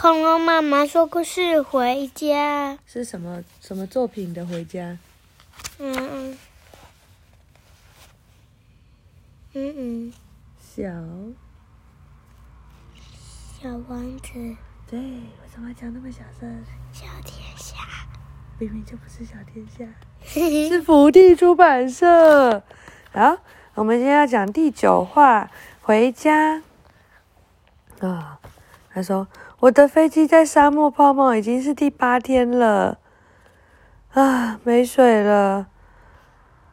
恐龙妈妈说故事回家。是什么什么作品的回家？嗯嗯嗯嗯，小小王子，对，为什么要讲那么小声？小天下。明明就不是小天下，是福地出版社。好，我们今天要讲第九话，回家。啊，他说我的飞机在沙漠泡沫已经是第八天了，啊，没水了，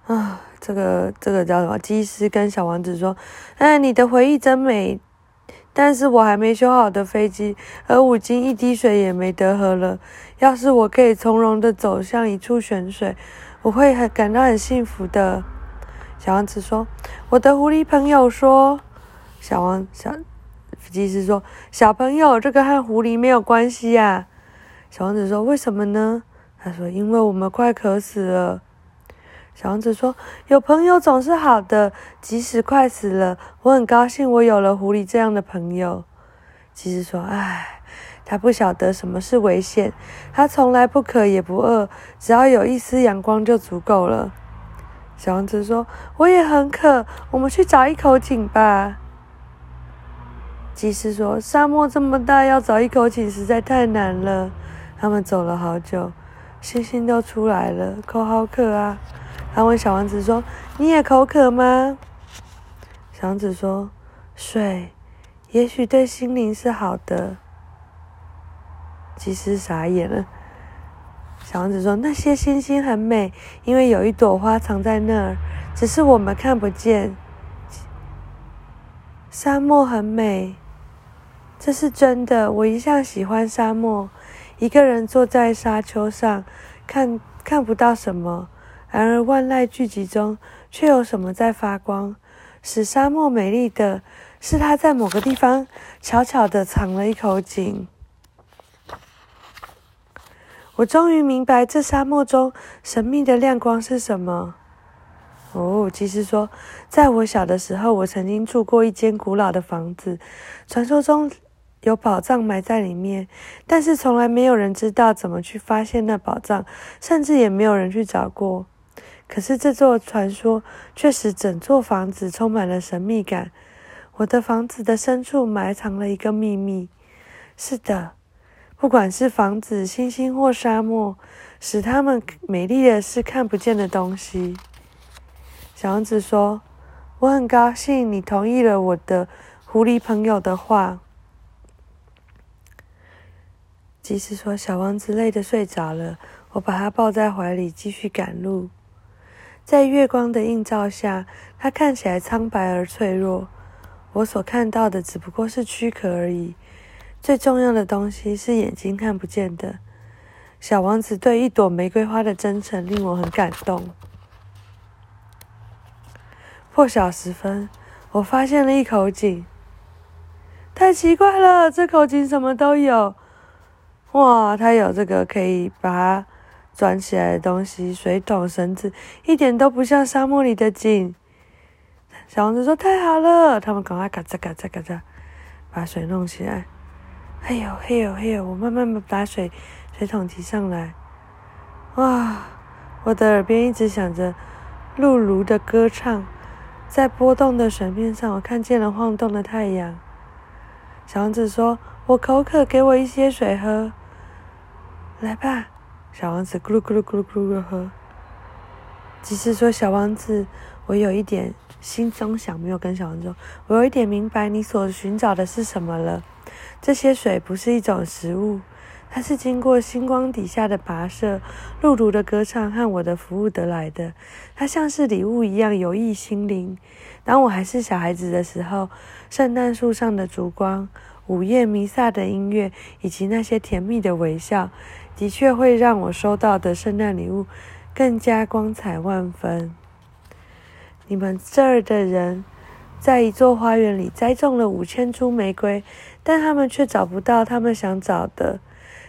啊，这个这个叫什么？机师跟小王子说：“哎，你的回忆真美，但是我还没修好的飞机，而五金一滴水也没得喝了。要是我可以从容的走向一处泉水，我会很感到很幸福的。”小王子说：“我的狐狸朋友说，小王小。”机师说：“小朋友，这个和狐狸没有关系呀。”小王子说：“为什么呢？”他说：“因为我们快渴死了。”小王子说：“有朋友总是好的，即使快死了，我很高兴我有了狐狸这样的朋友。”机师说：“唉，他不晓得什么是危险，他从来不渴也不饿，只要有一丝阳光就足够了。”小王子说：“我也很渴，我们去找一口井吧。”技师说：“沙漠这么大，要找一口井实在太难了。”他们走了好久，星星都出来了，口好渴啊！他问小王子说：“你也口渴吗？”小王子说：“水，也许对心灵是好的。”技师傻眼了。小王子说：“那些星星很美，因为有一朵花藏在那儿，只是我们看不见。沙漠很美。”这是真的，我一向喜欢沙漠。一个人坐在沙丘上，看看不到什么，然而万籁俱寂中，却有什么在发光。使沙漠美丽的是，它在某个地方悄悄地藏了一口井。我终于明白这沙漠中神秘的亮光是什么。哦，其实说，在我小的时候，我曾经住过一间古老的房子，传说中。有宝藏埋在里面，但是从来没有人知道怎么去发现那宝藏，甚至也没有人去找过。可是这座传说却使整座房子充满了神秘感。我的房子的深处埋藏了一个秘密。是的，不管是房子、星星或沙漠，使它们美丽的是看不见的东西。小王子说：“我很高兴你同意了我的狐狸朋友的话。”即使说小王子累得睡着了，我把他抱在怀里，继续赶路。在月光的映照下，他看起来苍白而脆弱。我所看到的只不过是躯壳而已。最重要的东西是眼睛看不见的。小王子对一朵玫瑰花的真诚令我很感动。破晓时分，我发现了一口井。太奇怪了，这口井什么都有。哇，它有这个可以把它转起来的东西，水桶、绳子，一点都不像沙漠里的井。小王子说：“太好了！”他们赶快嘎吱嘎吱嘎吱把水弄起来。嘿呦嘿呦嘿呦，我慢慢把水水桶提上来。哇，我的耳边一直响着露露的歌唱，在波动的水面上，我看见了晃动的太阳。小王子说。我口渴，给我一些水喝。来吧，小王子咕噜咕噜咕噜咕噜的喝。即使说小王子，我有一点心中想，没有跟小王子说，我有一点明白你所寻找的是什么了。这些水不是一种食物，它是经过星光底下的跋涉、露露的歌唱和我的服务得来的。它像是礼物一样有益心灵。当我还是小孩子的时候，圣诞树上的烛光。午夜弥撒的音乐，以及那些甜蜜的微笑，的确会让我收到的圣诞礼物更加光彩万分。你们这儿的人在一座花园里栽种了五千株玫瑰，但他们却找不到他们想找的。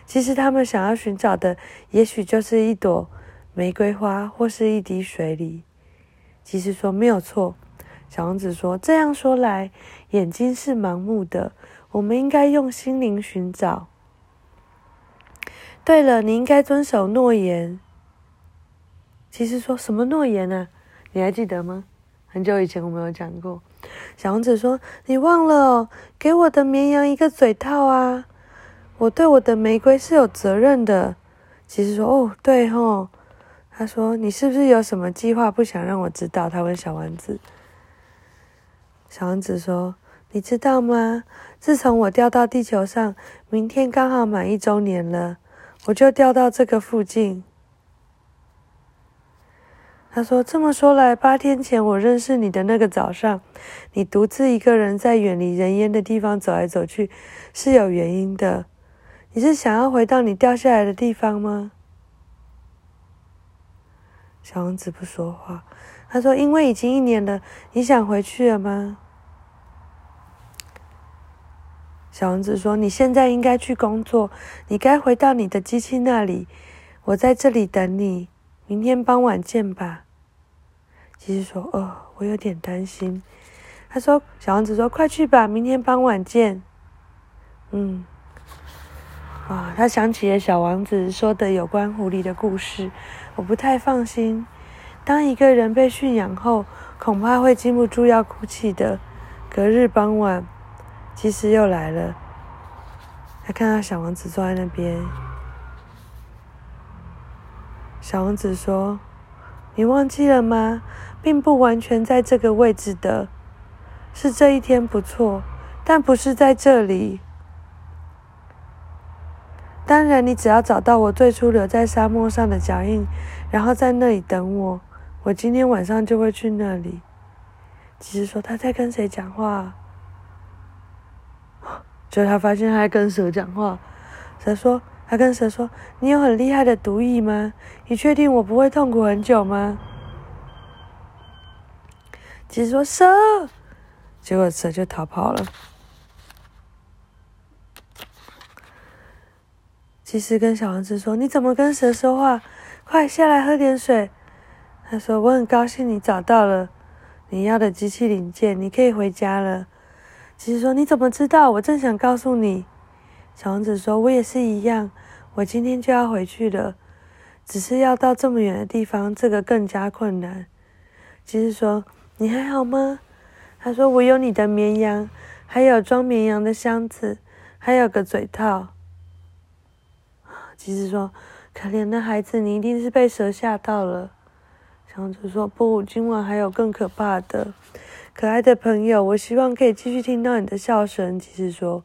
其实他们想要寻找的，也许就是一朵玫瑰花，或是一滴水里。其实说没有错，小王子说：“这样说来，眼睛是盲目的。”我们应该用心灵寻找。对了，你应该遵守诺言。其实说什么诺言呢？你还记得吗？很久以前我们有讲过。小王子说：“你忘了给我的绵羊一个嘴套啊！我对我的玫瑰是有责任的。”其实说：“哦，对吼。”他说：“你是不是有什么计划不想让我知道？”他问小王子。小王子说：“你知道吗？自从我掉到地球上，明天刚好满一周年了，我就掉到这个附近。”他说：“这么说来，八天前我认识你的那个早上，你独自一个人在远离人烟的地方走来走去，是有原因的。你是想要回到你掉下来的地方吗？”小王子不说话。他说：“因为已经一年了，你想回去了吗？”小王子说：“你现在应该去工作，你该回到你的机器那里。我在这里等你，明天傍晚见吧。”机器说：“哦，我有点担心。”他说：“小王子说，快去吧，明天傍晚见。”嗯，啊，他想起了小王子说的有关狐狸的故事。我不太放心。当一个人被驯养后，恐怕会禁不住要哭泣的。隔日傍晚，祭司又来了。他看到小王子坐在那边。小王子说：“你忘记了吗？并不完全在这个位置的，是这一天不错，但不是在这里。当然，你只要找到我最初留在沙漠上的脚印，然后在那里等我。”我今天晚上就会去那里。其实说他在跟谁讲话？就他发现他在跟蛇讲话。蛇说：“他跟蛇说，你有很厉害的毒液吗？你确定我不会痛苦很久吗？”其实说蛇，结果蛇就逃跑了。其实跟小王子说：“你怎么跟蛇说话？快下来喝点水。”他说：“我很高兴你找到了你要的机器零件，你可以回家了。”其实说：“你怎么知道？我正想告诉你。”小王子说：“我也是一样，我今天就要回去了，只是要到这么远的地方，这个更加困难。”其实说：“你还好吗？”他说：“我有你的绵羊，还有装绵羊的箱子，还有个嘴套。”其实说：“可怜的孩子，你一定是被蛇吓到了。”小王子说：“不，今晚还有更可怕的。可爱的朋友，我希望可以继续听到你的笑声。”其实说，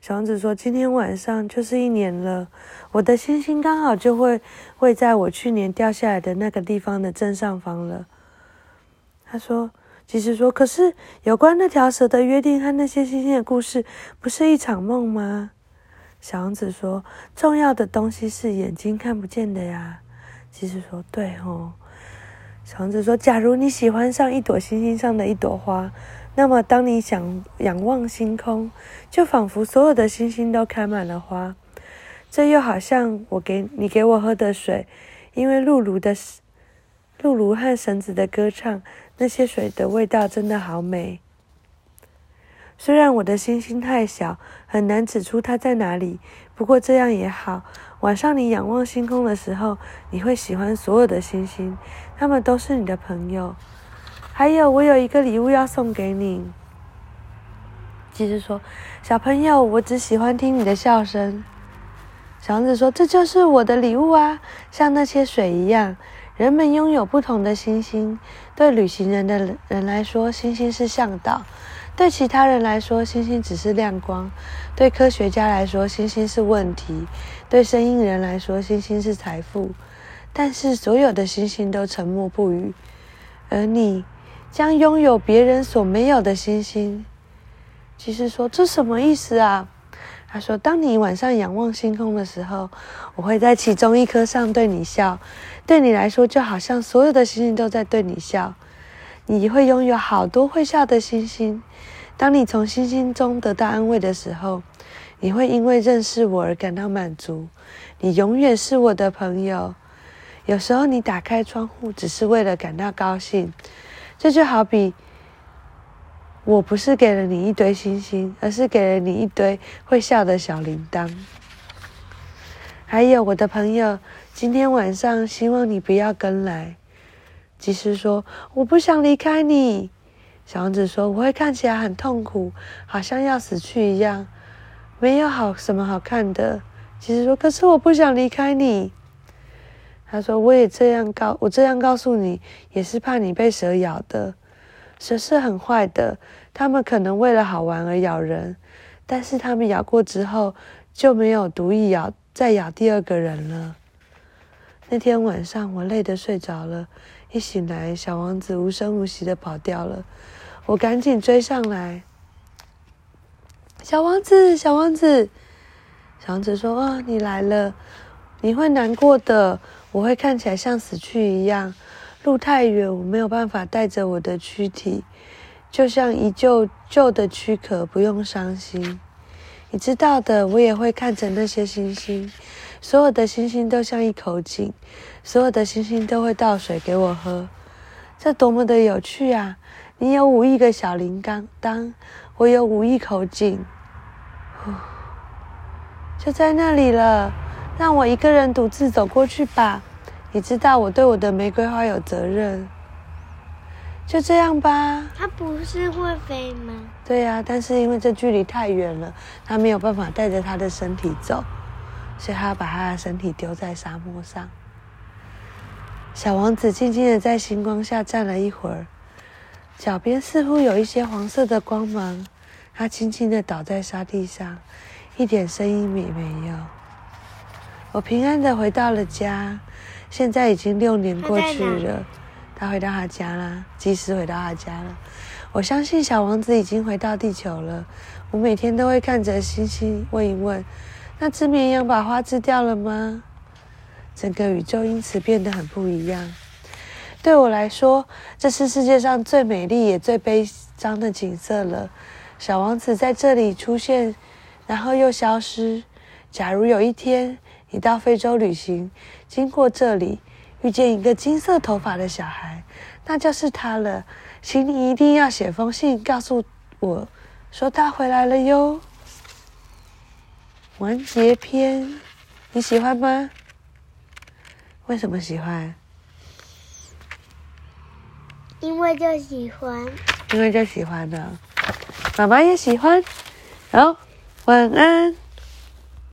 小王子说：“今天晚上就是一年了，我的星星刚好就会会在我去年掉下来的那个地方的正上方了。”他说：“其实说，可是有关那条蛇的约定和那些星星的故事，不是一场梦吗？”小王子说：“重要的东西是眼睛看不见的呀。”其实说：“对哦。”小王子说：“假如你喜欢上一朵星星上的一朵花，那么当你想仰望星空，就仿佛所有的星星都开满了花。这又好像我给你给我喝的水，因为露露的露露和绳子的歌唱，那些水的味道真的好美。虽然我的星星太小，很难指出它在哪里，不过这样也好。”晚上你仰望星空的时候，你会喜欢所有的星星，他们都是你的朋友。还有，我有一个礼物要送给你。其实说，小朋友，我只喜欢听你的笑声。小王子说：“这就是我的礼物啊，像那些水一样。人们拥有不同的星星，对旅行人的人来说，星星是向导。”对其他人来说，星星只是亮光；对科学家来说，星星是问题；对生意人来说，星星是财富。但是，所有的星星都沉默不语，而你将拥有别人所没有的星星。其实说这什么意思啊？他说：“当你晚上仰望星空的时候，我会在其中一颗上对你笑，对你来说，就好像所有的星星都在对你笑。你会拥有好多会笑的星星。”当你从星星中得到安慰的时候，你会因为认识我而感到满足。你永远是我的朋友。有时候你打开窗户只是为了感到高兴，这就好比我不是给了你一堆星星，而是给了你一堆会笑的小铃铛。还有我的朋友，今天晚上希望你不要跟来。祭司说：“我不想离开你。”小王子说：“我会看起来很痛苦，好像要死去一样，没有好什么好看的。”祭司说：“可是我不想离开你。”他说：“我也这样告，我这样告诉你，也是怕你被蛇咬的。蛇是很坏的，他们可能为了好玩而咬人，但是他们咬过之后就没有毒意咬再咬第二个人了。”那天晚上，我累得睡着了，一醒来，小王子无声无息的跑掉了。我赶紧追上来，小王子，小王子，小王子说：“哦，你来了，你会难过的。我会看起来像死去一样，路太远，我没有办法带着我的躯体，就像一旧旧的躯壳。不用伤心，你知道的，我也会看着那些星星，所有的星星都像一口井，所有的星星都会倒水给我喝，这多么的有趣啊！”你有五亿个小铃铛，当我有五亿口井，就在那里了。让我一个人独自走过去吧。你知道我对我的玫瑰花有责任。就这样吧。它不是会飞吗？对呀，但是因为这距离太远了，它没有办法带着它的身体走，所以它把它的身体丢在沙漠上。小王子静静的在星光下站了一会儿。脚边似乎有一些黄色的光芒，他轻轻的倒在沙地上，一点声音也没有。我平安的回到了家，现在已经六年过去了。他回到他家了，及时回到他家了。我相信小王子已经回到地球了。我每天都会看着星星问一问：那只绵羊把花吃掉了吗？整个宇宙因此变得很不一样。对我来说，这是世界上最美丽也最悲伤的景色了。小王子在这里出现，然后又消失。假如有一天你到非洲旅行，经过这里，遇见一个金色头发的小孩，那就是他了。请你一定要写封信告诉我，说他回来了哟。完结篇，你喜欢吗？为什么喜欢？因为就喜欢，因为就喜欢的，妈妈也喜欢。好，晚安。